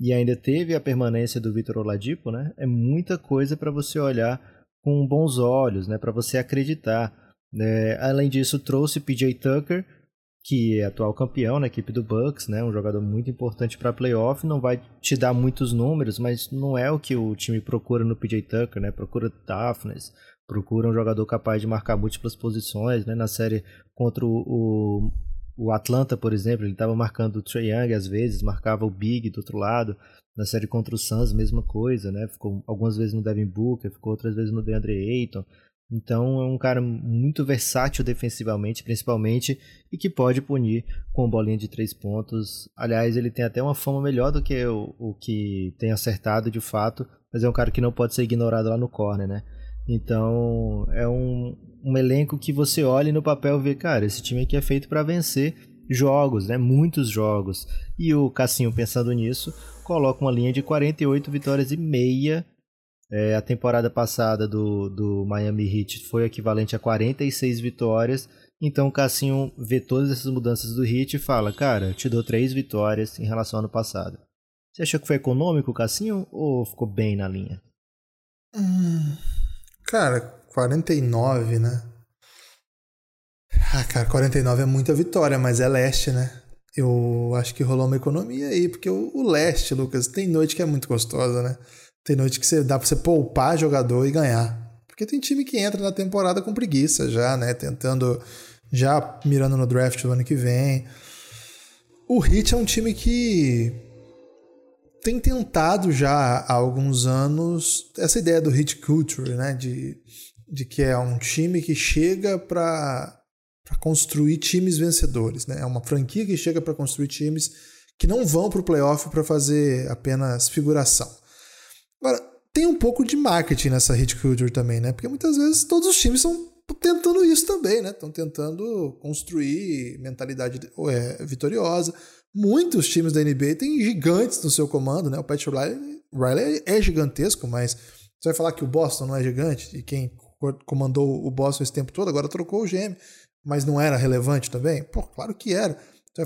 e ainda teve a permanência do Vitor Oladipo, né? É muita coisa para você olhar com bons olhos, né? Para você acreditar. É, além disso, trouxe PJ Tucker, que é atual campeão na equipe do Bucks, né? Um jogador muito importante para playoff. Não vai te dar muitos números, mas não é o que o time procura no PJ Tucker, né? Procura toughness, procura um jogador capaz de marcar múltiplas posições, né? Na série contra o, o Atlanta, por exemplo, ele estava marcando o Trae Young às vezes, marcava o Big do outro lado. Na série contra o Suns, mesma coisa, né? Ficou algumas vezes no Devin Booker, ficou outras vezes no DeAndre Ayton. Então é um cara muito versátil defensivamente, principalmente, e que pode punir com bolinha de três pontos. Aliás, ele tem até uma fama melhor do que o, o que tem acertado de fato, mas é um cara que não pode ser ignorado lá no corner, né? Então é um, um elenco que você olha e no papel vê, cara, esse time aqui é feito para vencer jogos, né? Muitos jogos. E o Cassinho, pensando nisso, coloca uma linha de 48 vitórias e meia. É, a temporada passada do, do Miami Heat foi equivalente a 46 vitórias. Então o Cassinho vê todas essas mudanças do Heat e fala: Cara, te dou três vitórias em relação ao ano passado. Você achou que foi econômico o Cassinho ou ficou bem na linha? Hum, cara, 49, né? Ah, cara, 49 é muita vitória, mas é leste, né? Eu acho que rolou uma economia aí, porque o, leste, Lucas, tem noite que é muito gostosa, né? Tem noite que você dá pra você poupar jogador e ganhar. Porque tem time que entra na temporada com preguiça já, né? Tentando, já mirando no draft do ano que vem. O Heat é um time que tem tentado já há alguns anos essa ideia do hit culture, né? De de que é um time que chega para construir times vencedores. Né? É uma franquia que chega para construir times que não vão para o playoff para fazer apenas figuração. Agora, tem um pouco de marketing nessa hit culture também, né? Porque muitas vezes todos os times estão tentando isso também, né? Estão tentando construir mentalidade é, vitoriosa. Muitos times da NBA têm gigantes no seu comando, né? O Pat Riley, Riley é gigantesco, mas você vai falar que o Boston não é gigante e quem comandou o Boston esse tempo todo, agora trocou o GM. Mas não era relevante também? Pô, claro que era.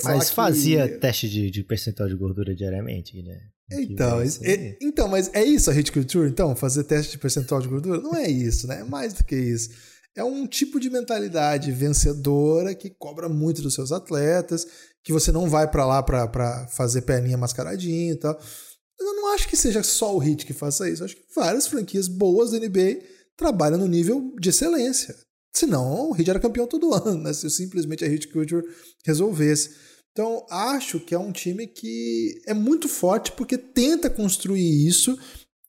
Mas fazia que... teste de, de, percentual de gordura diariamente, né? Então, é, então, mas é isso a hit culture, então? Fazer teste de percentual de gordura? Não é isso, né? É mais do que isso. É um tipo de mentalidade vencedora que cobra muito dos seus atletas, que você não vai para lá para fazer perninha mascaradinha e tal. Eu não acho que seja só o Hit que faça isso. Eu acho que várias franquias boas da NBA trabalha no nível de excelência. Senão, o Heat era campeão todo ano, né? Se simplesmente a Heat Culture resolvesse. Então, acho que é um time que é muito forte porque tenta construir isso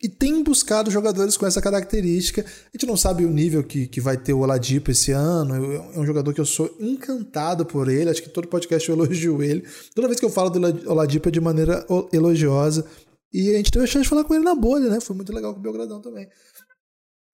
e tem buscado jogadores com essa característica. A gente não sabe o nível que, que vai ter o Oladipo esse ano. é um jogador que eu sou encantado por ele. Acho que todo podcast eu elogio ele. Toda vez que eu falo do Oladipo é de maneira elogiosa. E a gente teve a chance de falar com ele na bolha, né? Foi muito legal com o Belgradão também.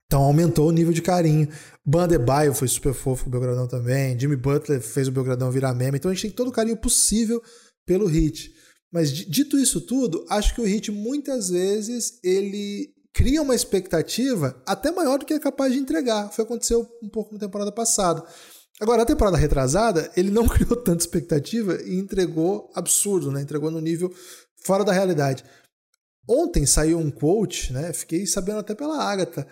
Então aumentou o nível de carinho. Bandebaio foi super fofo com o Belgradão também. Jimmy Butler fez o Belgradão virar meme. Então a gente tem todo o carinho possível pelo Hit. Mas dito isso tudo, acho que o Hit muitas vezes ele cria uma expectativa até maior do que é capaz de entregar. Foi aconteceu um pouco na temporada passada. Agora, na temporada retrasada, ele não criou tanta expectativa e entregou absurdo, né? Entregou no nível fora da realidade. Ontem saiu um quote, né? Fiquei sabendo até pela Agatha,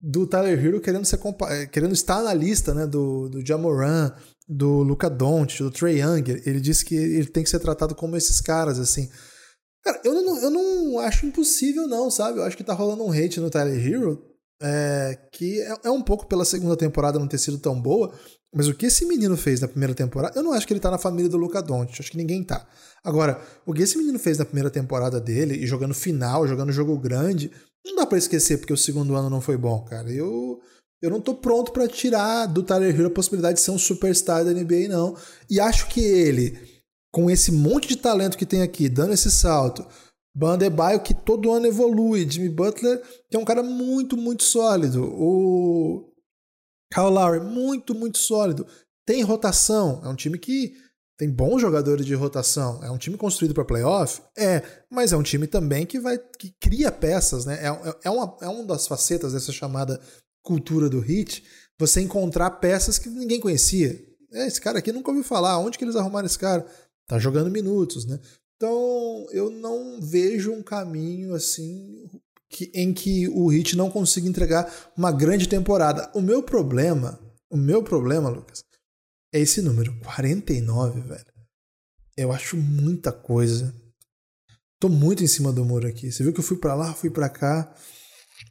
do Tyler Hero querendo, ser eh, querendo estar na lista né, do, do Jamoran, do Luca Doncic, do Trey Young. Ele disse que ele tem que ser tratado como esses caras, assim. Cara, eu não, eu não acho impossível, não, sabe? Eu acho que tá rolando um hate no Tyler Hero, é, que é, é, um pouco pela segunda temporada não ter sido tão boa, Mas o que esse menino fez na primeira temporada, eu não acho que ele tá na família do Luca Doncic, acho que ninguém tá. Agora, o que esse menino fez na primeira temporada dele, e jogando final, jogando jogo grande, não dá para esquecer porque o segundo ano não foi bom, cara. Eu eu não tô pronto para tirar do Tyler Hero a possibilidade de ser um superstar da NBA não. E acho que ele, com esse monte de talento que tem aqui, dando esse salto, Bandebaio que todo ano evolui, Jimmy Butler, que é um cara muito, muito sólido. O Kyle Lowry, muito, muito sólido. Tem rotação, é um time que tem bons jogadores de rotação. É um time construído para playoff? É, mas é um time também que vai que cria peças, né? É, é, é, uma, é uma das facetas dessa chamada cultura do hit, você encontrar peças que ninguém conhecia. É, esse cara aqui nunca ouviu falar. Onde que eles arrumaram esse cara? Tá jogando minutos, né? Então, eu não vejo um caminho assim que, em que o Hit não consiga entregar uma grande temporada. O meu problema, o meu problema, Lucas, é esse número, 49, velho. Eu acho muita coisa. Tô muito em cima do muro aqui. Você viu que eu fui para lá, fui para cá.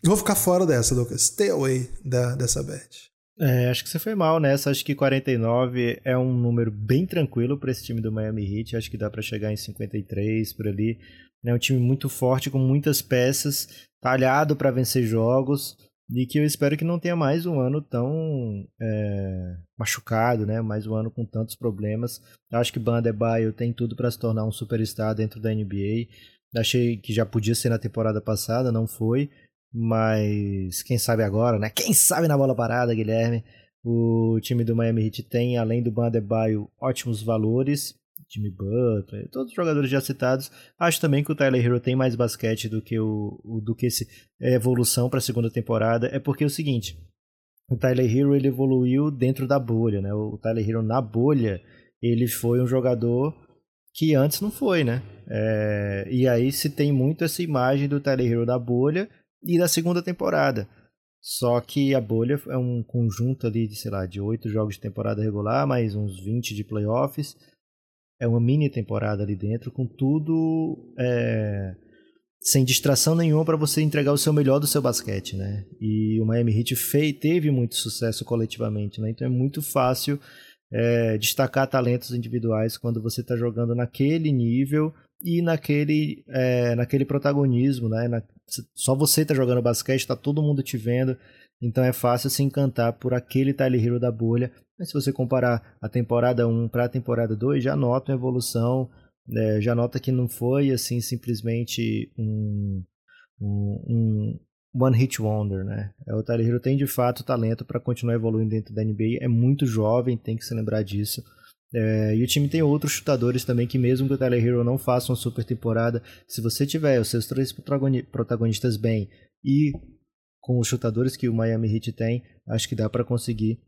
Vou ficar fora dessa, Lucas. Stay away da, dessa bet. É, acho que você foi mal nessa. Acho que 49 é um número bem tranquilo para esse time do Miami Heat. Acho que dá para chegar em 53 por ali. É um time muito forte, com muitas peças, talhado para vencer jogos e que eu espero que não tenha mais um ano tão é, machucado, né? Mais um ano com tantos problemas. Acho que Bandebaio tem tudo para se tornar um superstar dentro da NBA. Achei que já podia ser na temporada passada, não foi, mas quem sabe agora, né? Quem sabe na bola parada, Guilherme. O time do Miami Heat tem, além do Bandebaio, ótimos valores Jimmy Butler, todos os jogadores já citados. Acho também que o Tyler Hero tem mais basquete do que o, do que esse é, evolução para a segunda temporada. É porque é o seguinte, o Tyler Hero ele evoluiu dentro da bolha, né? O Tyler Hero na bolha ele foi um jogador que antes não foi, né? É, e aí se tem muito essa imagem do Tyler Hero da bolha e da segunda temporada. Só que a bolha é um conjunto ali de, sei lá, de oito jogos de temporada regular, mais uns 20 de playoffs é uma mini temporada ali dentro, com tudo é, sem distração nenhuma para você entregar o seu melhor do seu basquete, né? E o Miami Heat fez, teve muito sucesso coletivamente, né? Então é muito fácil é, destacar talentos individuais quando você está jogando naquele nível e naquele, é, naquele protagonismo, né? Na, só você está jogando basquete, está todo mundo te vendo, então é fácil se encantar por aquele Tyler Hero da bolha mas se você comparar a temporada 1 para a temporada 2, já nota uma evolução, né? já nota que não foi assim simplesmente um, um, um one hit wonder, né? É, o Tyler Hero tem de fato talento para continuar evoluindo dentro da NBA, é muito jovem, tem que se lembrar disso. É, e o time tem outros chutadores também que mesmo que o Tyler Hero não faça uma super temporada, se você tiver os seus três protagonistas bem e com os chutadores que o Miami Heat tem, acho que dá para conseguir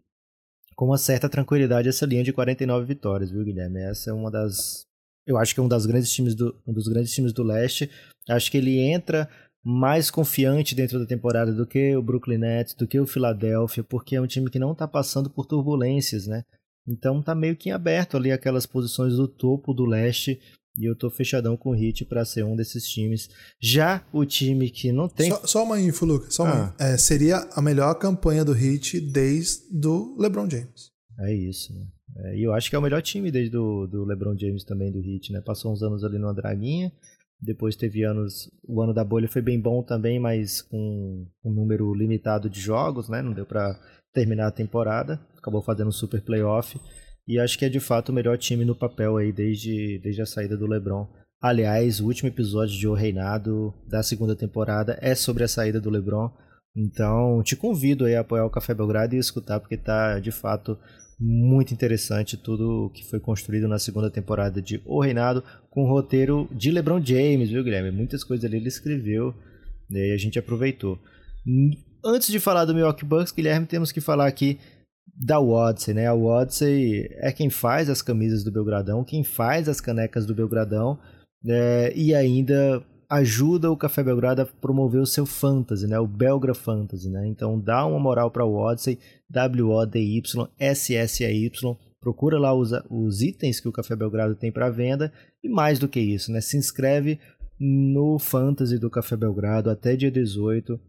com uma certa tranquilidade essa linha de 49 vitórias, viu, Guilherme? Essa é uma das. Eu acho que é um, das grandes times do, um dos grandes times do leste. Acho que ele entra mais confiante dentro da temporada do que o Brooklyn Nets, do que o Philadelphia, porque é um time que não está passando por turbulências, né? Então tá meio que aberto ali aquelas posições do topo do leste e eu tô fechadão com o Hit para ser um desses times. Já o time que não tem. Só, só uma info, Lucas. Só uma ah. é, seria a melhor campanha do Hit desde do LeBron James. É isso, né? É, e eu acho que é o melhor time desde do, do LeBron James também, do Hit, né? Passou uns anos ali numa draguinha. Depois teve anos. O ano da bolha foi bem bom também, mas com um número limitado de jogos, né? Não deu para terminar a temporada. Acabou fazendo um super playoff. E acho que é de fato o melhor time no papel aí desde, desde a saída do LeBron. Aliás, o último episódio de O Reinado da segunda temporada é sobre a saída do LeBron. Então, te convido a apoiar o Café Belgrado e escutar, porque tá de fato muito interessante tudo que foi construído na segunda temporada de O Reinado, com o roteiro de LeBron James, viu, Guilherme? Muitas coisas ali ele escreveu né, e a gente aproveitou. Antes de falar do Milwaukee Bucks, Guilherme, temos que falar aqui da Odyssey, né? A Odyssey é quem faz as camisas do Belgradão, quem faz as canecas do Belgradão né? e ainda ajuda o Café Belgrado a promover o seu fantasy, né? O Belgra Fantasy, né? Então dá uma moral para o Odyssey, W-O-D-Y, S-S-E-Y, procura lá os, os itens que o Café Belgrado tem para venda e mais do que isso, né? Se inscreve no Fantasy do Café Belgrado até dia 18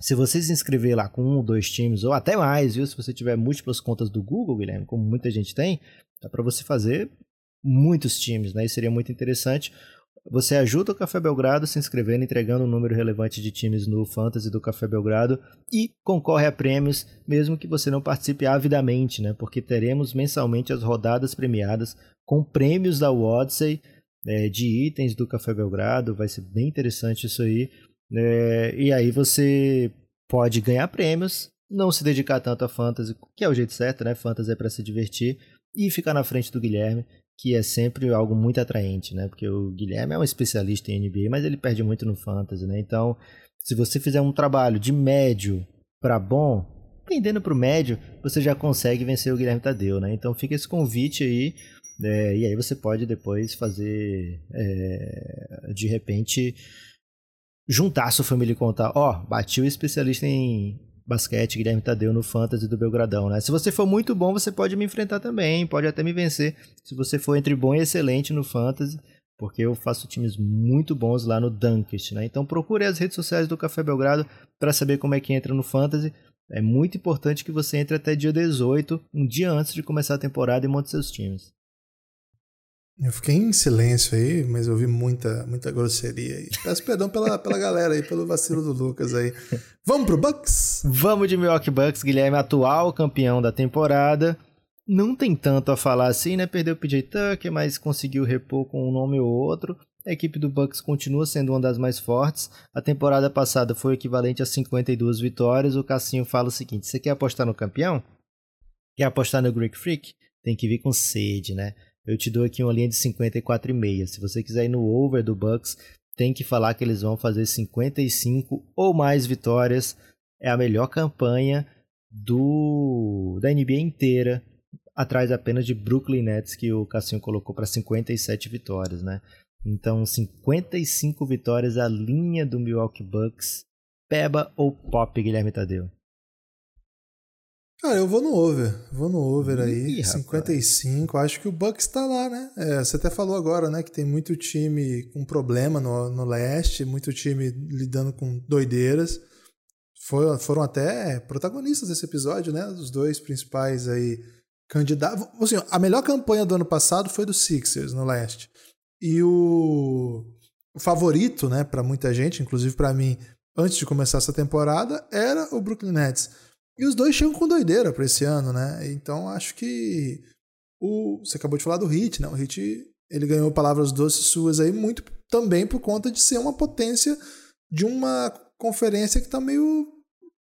Se você se inscrever lá com um ou dois times, ou até mais, viu? Se você tiver múltiplas contas do Google, Guilherme, como muita gente tem, dá para você fazer muitos times, né? E seria muito interessante. Você ajuda o Café Belgrado se inscrevendo, entregando um número relevante de times no Fantasy do Café Belgrado e concorre a prêmios, mesmo que você não participe avidamente, né? Porque teremos mensalmente as rodadas premiadas com prêmios da Odyssey, é, de itens do Café Belgrado, vai ser bem interessante isso aí. É, e aí você pode ganhar prêmios, não se dedicar tanto a Fantasy, que é o jeito certo, né? Fantasy é para se divertir, e ficar na frente do Guilherme que é sempre algo muito atraente, né? Porque o Guilherme é um especialista em NBA, mas ele perde muito no fantasy, né? Então, se você fizer um trabalho de médio para bom, pendendo para o médio, você já consegue vencer o Guilherme Tadeu, né? Então, fica esse convite aí. É, e aí você pode depois fazer, é, de repente, juntar sua família e contar, ó, oh, bati o especialista em basquete, Guilherme Tadeu no Fantasy do Belgradão, né? Se você for muito bom, você pode me enfrentar também, pode até me vencer. Se você for entre bom e excelente no Fantasy, porque eu faço times muito bons lá no Dunkest, né? Então procure as redes sociais do Café Belgrado para saber como é que entra no Fantasy. É muito importante que você entre até dia 18, um dia antes de começar a temporada e monte seus times. Eu fiquei em silêncio aí, mas eu ouvi muita, muita grosseria aí. Peço perdão pela, pela galera aí, pelo vacilo do Lucas aí. Vamos pro Bucks? Vamos de Milwaukee Bucks, Guilherme, atual campeão da temporada. Não tem tanto a falar assim, né? Perdeu o PJ Tucker, mas conseguiu repor com um nome ou outro. A equipe do Bucks continua sendo uma das mais fortes. A temporada passada foi equivalente a 52 vitórias. O Cassinho fala o seguinte: você quer apostar no campeão? Quer apostar no Greek Freak? Tem que vir com sede, né? Eu te dou aqui uma linha de 54,5. Se você quiser ir no over do Bucks, tem que falar que eles vão fazer 55 ou mais vitórias. É a melhor campanha do da NBA inteira, atrás apenas de Brooklyn Nets que o Cassinho colocou para 57 vitórias, né? Então, 55 vitórias a linha do Milwaukee Bucks. Peba ou pop, Guilherme Tadeu? Cara, eu vou no over. Vou no over aí. Ih, 55. Rapaz. Acho que o Bucks tá lá, né? É, você até falou agora, né? Que tem muito time com problema no, no leste, muito time lidando com doideiras. Foi, foram até protagonistas desse episódio, né? Os dois principais aí candidatos. Assim, a melhor campanha do ano passado foi do Sixers no leste. E o, o favorito, né, para muita gente, inclusive para mim, antes de começar essa temporada, era o Brooklyn Nets. E os dois chegam com doideira para esse ano, né? Então acho que o você acabou de falar do Hit, né? O Hit ele ganhou palavras doces suas aí muito também por conta de ser uma potência de uma conferência que está meio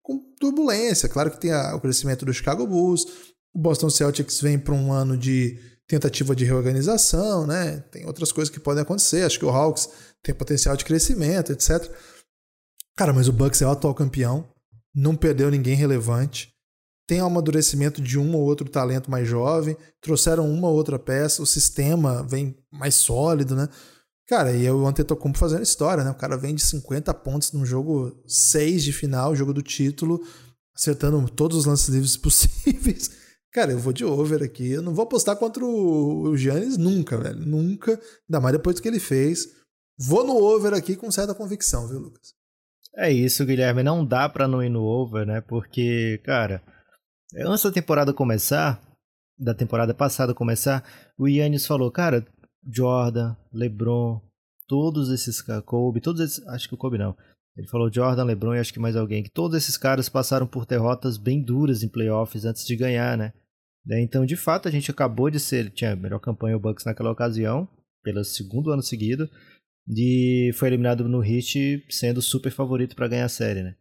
com turbulência. Claro que tem a, o crescimento do Chicago Bulls, o Boston Celtics vem para um ano de tentativa de reorganização, né? Tem outras coisas que podem acontecer. Acho que o Hawks tem potencial de crescimento, etc. Cara, mas o Bucks é o atual campeão não perdeu ninguém relevante, tem o amadurecimento de um ou outro talento mais jovem, trouxeram uma ou outra peça, o sistema vem mais sólido, né? Cara, e o Antetokounmpo fazendo história, né? O cara vem de 50 pontos num jogo 6 de final, jogo do título, acertando todos os lances livres possíveis. Cara, eu vou de over aqui. Eu não vou apostar contra o Giannis nunca, velho. Nunca. Ainda mais depois do que ele fez. Vou no over aqui com certa convicção, viu, Lucas? É isso, Guilherme. Não dá para não ir no over, né? Porque, cara, antes da temporada começar, da temporada passada começar, o Yannis falou, cara, Jordan, LeBron, todos esses Kobe, todos esses, acho que o Kobe não. Ele falou Jordan, LeBron e acho que mais alguém, que todos esses caras passaram por derrotas bem duras em playoffs antes de ganhar, né? Então, de fato, a gente acabou de ser, tinha a melhor campanha o Bucks naquela ocasião, pelo segundo ano seguido de foi eliminado no Heat sendo super favorito para ganhar a série, né?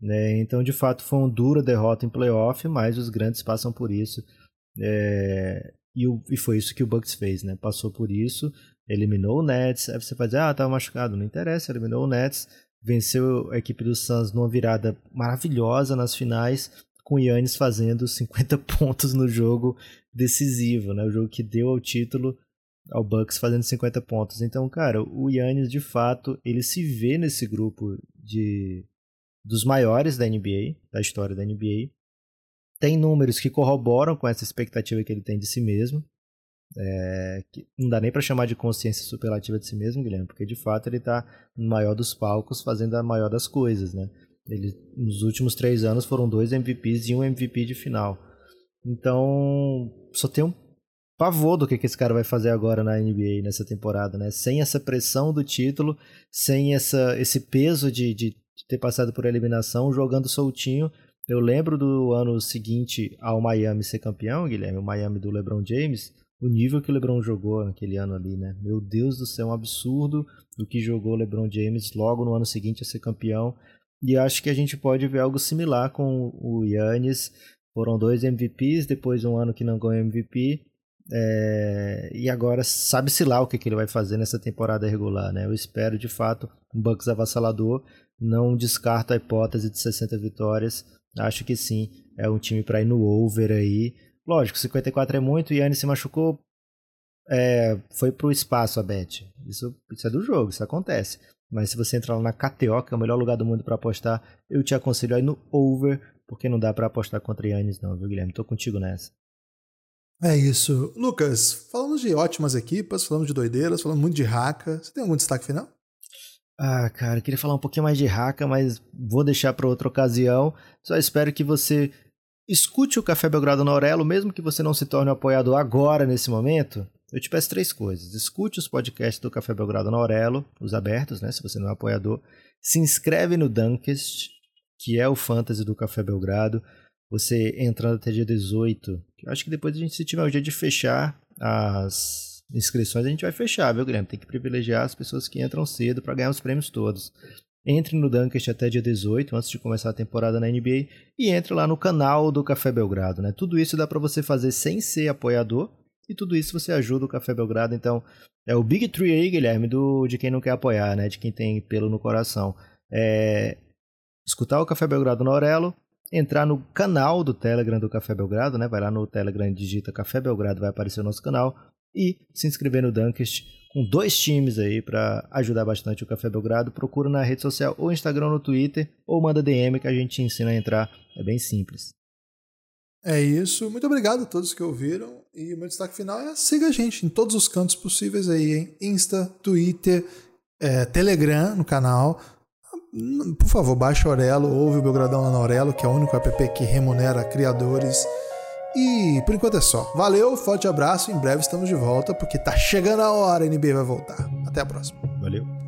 né? Então, de fato, foi uma dura derrota em playoff, mas os grandes passam por isso. É... E, o, e, foi isso que o Bucks fez, né? Passou por isso, eliminou o Nets. Aí você vai dizer, ah, tava machucado. Não interessa, eliminou o Nets, venceu a equipe do Suns numa virada maravilhosa nas finais, com o Yannis fazendo 50 pontos no jogo decisivo, né? O jogo que deu ao título ao Bucks fazendo 50 pontos. Então, cara, o Yannis de fato, ele se vê nesse grupo de dos maiores da NBA, da história da NBA. Tem números que corroboram com essa expectativa que ele tem de si mesmo. É, não dá nem para chamar de consciência superlativa de si mesmo, Guilherme, porque de fato ele está no maior dos palcos fazendo a maior das coisas, né? Ele, nos últimos três anos foram dois MVPs e um MVP de final. Então, só tem um pavor do que, que esse cara vai fazer agora na NBA nessa temporada, né? Sem essa pressão do título, sem essa, esse peso de, de ter passado por eliminação, jogando soltinho. Eu lembro do ano seguinte ao Miami ser campeão, Guilherme, o Miami do LeBron James, o nível que o LeBron jogou naquele ano ali, né? Meu Deus do céu, um absurdo do que jogou o LeBron James logo no ano seguinte a ser campeão. E acho que a gente pode ver algo similar com o Yannis. Foram dois MVPs, depois um ano que não ganhou MVP. É... e agora sabe-se lá o que, que ele vai fazer nessa temporada regular, né? Eu espero de fato um Bucks avassalador. Não descarto a hipótese de 60 vitórias. Acho que sim, é um time para ir no over aí. Lógico, 54 é muito, Yannis se machucou, é, foi pro espaço a bet. Isso, isso é do jogo, isso acontece. Mas se você entrar lá na KTO, que é o melhor lugar do mundo para apostar, eu te aconselho aí no over, porque não dá para apostar contra Yannis não, viu, Guilherme? Tô contigo nessa. É isso. Lucas, falamos de ótimas equipas, falamos de doideiras, falamos muito de haka. Você tem algum destaque final? Ah, cara, queria falar um pouquinho mais de haka, mas vou deixar para outra ocasião. Só espero que você escute o Café Belgrado na Aurelo, mesmo que você não se torne um apoiador agora, nesse momento. Eu te peço três coisas. Escute os podcasts do Café Belgrado na Aurelo, os abertos, né? Se você não é apoiador. Se inscreve no Dunkest, que é o fantasy do Café Belgrado. Você entrando até dia 18. Eu acho que depois a gente, se tiver o dia de fechar as inscrições a gente vai fechar, viu, Guilherme? Tem que privilegiar as pessoas que entram cedo para ganhar os prêmios todos. Entre no Dunkest até dia 18, antes de começar a temporada na NBA, e entre lá no canal do Café Belgrado, né? Tudo isso dá para você fazer sem ser apoiador, e tudo isso você ajuda o Café Belgrado, então é o Big Tree aí, Guilherme, do, de quem não quer apoiar, né? De quem tem pelo no coração. É, escutar o Café Belgrado na Aurelo, entrar no canal do Telegram do Café Belgrado, né? Vai lá no Telegram, digita Café Belgrado, vai aparecer o nosso canal e se inscrever no Dunkest com dois times aí para ajudar bastante o Café Belgrado. Procura na rede social ou Instagram no Twitter ou manda DM que a gente ensina a entrar. É bem simples. É isso. Muito obrigado a todos que ouviram. E o meu destaque final é siga a gente em todos os cantos possíveis aí, hein? Insta, Twitter, é, Telegram no canal. Por favor, baixe o Aurelo, ouve o Belgradão lá no Aurelo, que é o único app que remunera criadores e por enquanto é só. Valeu, forte abraço. Em breve estamos de volta, porque tá chegando a hora, a NBA vai voltar. Até a próxima. Valeu.